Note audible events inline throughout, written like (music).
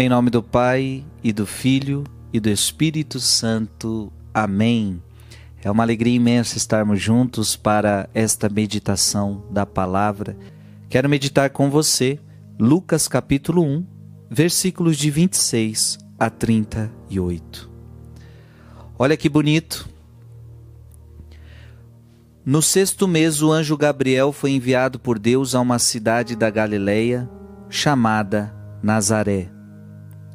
Em nome do Pai e do Filho e do Espírito Santo. Amém. É uma alegria imensa estarmos juntos para esta meditação da palavra. Quero meditar com você Lucas capítulo 1, versículos de 26 a 38. Olha que bonito. No sexto mês, o anjo Gabriel foi enviado por Deus a uma cidade da Galileia chamada Nazaré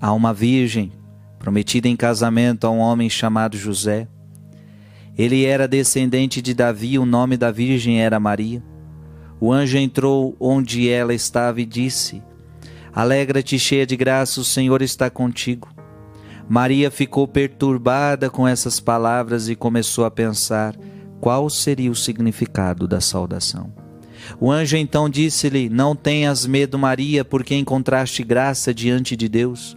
a uma virgem prometida em casamento a um homem chamado José. Ele era descendente de Davi, o nome da virgem era Maria. O anjo entrou onde ela estava e disse: Alegra-te, cheia de graça, o Senhor está contigo. Maria ficou perturbada com essas palavras e começou a pensar qual seria o significado da saudação. O anjo então disse-lhe: Não tenhas medo, Maria, porque encontraste graça diante de Deus.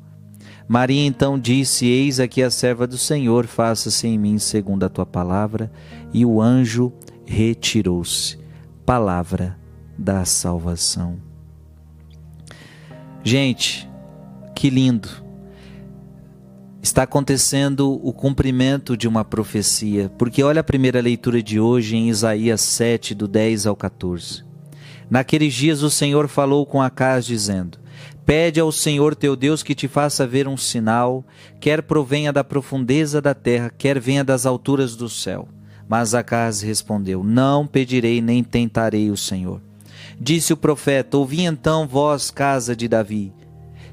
Maria então disse: Eis aqui a serva do Senhor, faça-se em mim segundo a tua palavra. E o anjo retirou-se. Palavra da salvação. Gente, que lindo. Está acontecendo o cumprimento de uma profecia, porque olha a primeira leitura de hoje em Isaías 7, do 10 ao 14. Naqueles dias o Senhor falou com Acás, dizendo: Pede ao Senhor teu Deus que te faça ver um sinal, quer provenha da profundeza da terra, quer venha das alturas do céu. Mas Acas respondeu: Não pedirei nem tentarei o Senhor. Disse o profeta: Ouvi então vós, casa de Davi.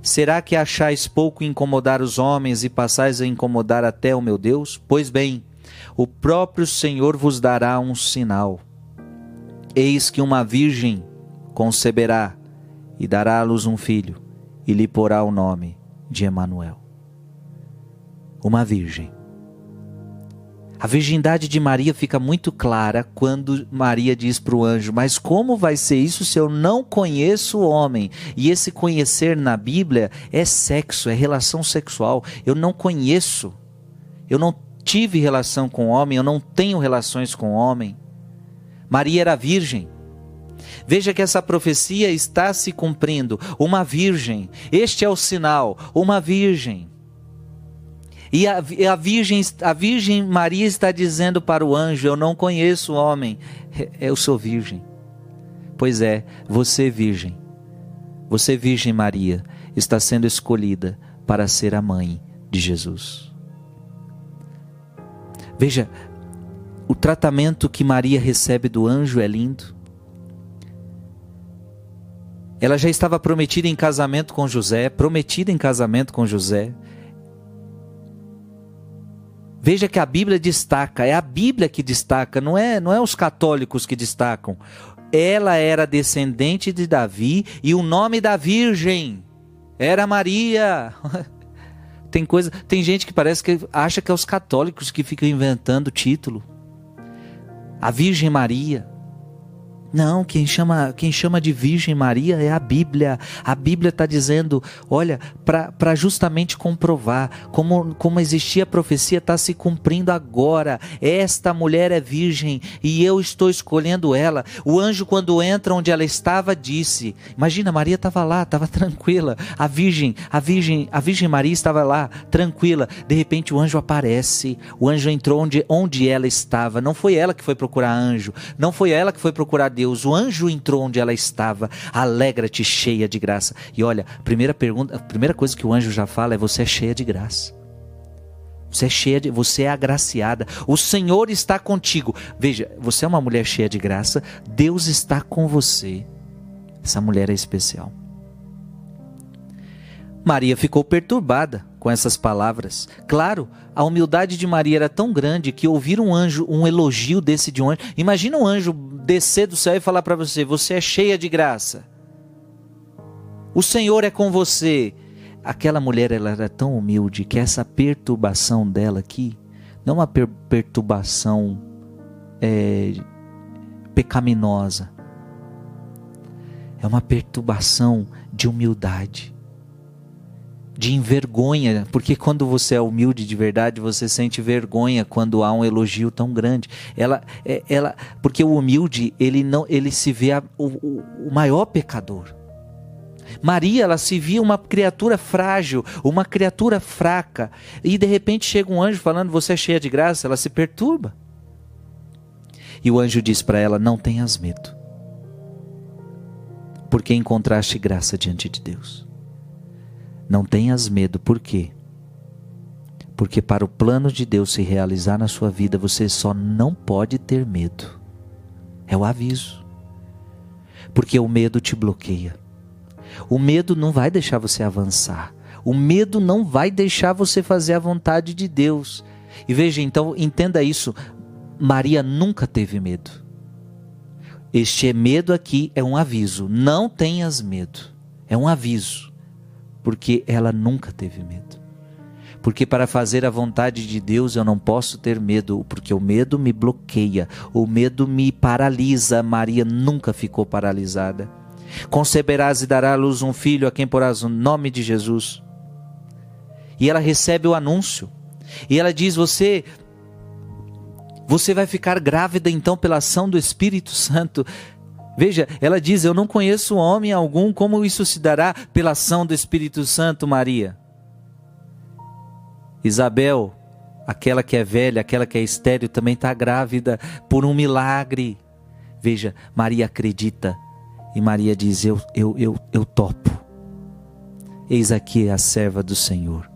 Será que achais pouco incomodar os homens e passais a incomodar até o meu Deus? Pois bem, o próprio Senhor vos dará um sinal. Eis que uma virgem conceberá e dará à luz um filho, e lhe porá o nome de Emanuel. Uma virgem. A virgindade de Maria fica muito clara quando Maria diz para o anjo: Mas como vai ser isso se eu não conheço o homem? E esse conhecer na Bíblia é sexo, é relação sexual. Eu não conheço, eu não tive relação com o homem, eu não tenho relações com o homem. Maria era virgem. Veja que essa profecia está se cumprindo. Uma virgem, este é o sinal, uma virgem. E a, a, virgem, a Virgem Maria está dizendo para o anjo: Eu não conheço homem, eu sou virgem. Pois é, você, virgem, você, Virgem Maria, está sendo escolhida para ser a mãe de Jesus. Veja, o tratamento que Maria recebe do anjo é lindo. Ela já estava prometida em casamento com José, prometida em casamento com José. Veja que a Bíblia destaca, é a Bíblia que destaca, não é, não é os católicos que destacam. Ela era descendente de Davi e o nome da virgem era Maria. (laughs) Tem coisa, tem gente que parece que acha que é os católicos que ficam inventando título. A Virgem Maria. Não, quem chama, quem chama de Virgem Maria é a Bíblia. A Bíblia está dizendo, olha, para justamente comprovar como, como existia a profecia, está se cumprindo agora. Esta mulher é virgem e eu estou escolhendo ela. O anjo, quando entra onde ela estava, disse: Imagina, Maria estava lá, estava tranquila. A Virgem, a Virgem, a Virgem Maria estava lá, tranquila. De repente o anjo aparece. O anjo entrou onde, onde ela estava. Não foi ela que foi procurar anjo, não foi ela que foi procurar Deus, o anjo entrou onde ela estava. Alegra-te, cheia de graça. E olha, a primeira pergunta, a primeira coisa que o anjo já fala é: você é cheia de graça. Você é cheia de, você é agraciada. O Senhor está contigo. Veja, você é uma mulher cheia de graça. Deus está com você. Essa mulher é especial. Maria ficou perturbada com essas palavras. Claro, a humildade de Maria era tão grande que ouvir um anjo, um elogio desse de um anjo. Imagina um anjo descer do céu e falar para você: "Você é cheia de graça. O Senhor é com você." Aquela mulher ela era tão humilde que essa perturbação dela aqui, não uma per perturbação é, pecaminosa, é uma perturbação de humildade de envergonha, porque quando você é humilde de verdade, você sente vergonha quando há um elogio tão grande. Ela, é, ela, porque o humilde ele não, ele se vê a, o, o maior pecador. Maria, ela se via uma criatura frágil, uma criatura fraca, e de repente chega um anjo falando: "Você é cheia de graça", ela se perturba. E o anjo diz para ela: "Não tenhas medo, porque encontraste graça diante de Deus." Não tenhas medo, por quê? Porque para o plano de Deus se realizar na sua vida, você só não pode ter medo. É o aviso. Porque o medo te bloqueia. O medo não vai deixar você avançar. O medo não vai deixar você fazer a vontade de Deus. E veja, então, entenda isso. Maria nunca teve medo. Este medo aqui é um aviso. Não tenhas medo. É um aviso porque ela nunca teve medo. Porque para fazer a vontade de Deus eu não posso ter medo, porque o medo me bloqueia, o medo me paralisa. Maria nunca ficou paralisada. Conceberás e dará à luz um filho a quem porás o nome de Jesus. E ela recebe o anúncio. E ela diz: Você você vai ficar grávida então pela ação do Espírito Santo. Veja, ela diz: Eu não conheço homem algum, como isso se dará pela ação do Espírito Santo, Maria? Isabel, aquela que é velha, aquela que é estéril, também está grávida por um milagre. Veja, Maria acredita e Maria diz: Eu, eu, eu, eu topo. Eis aqui a serva do Senhor.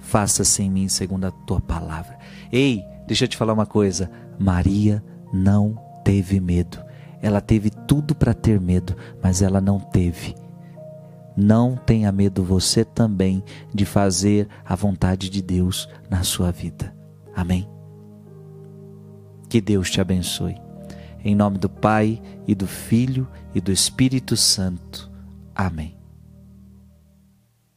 Faça-se em mim segundo a tua palavra. Ei, deixa eu te falar uma coisa. Maria não teve medo. Ela teve tudo para ter medo, mas ela não teve. Não tenha medo você também de fazer a vontade de Deus na sua vida. Amém? Que Deus te abençoe. Em nome do Pai e do Filho e do Espírito Santo. Amém.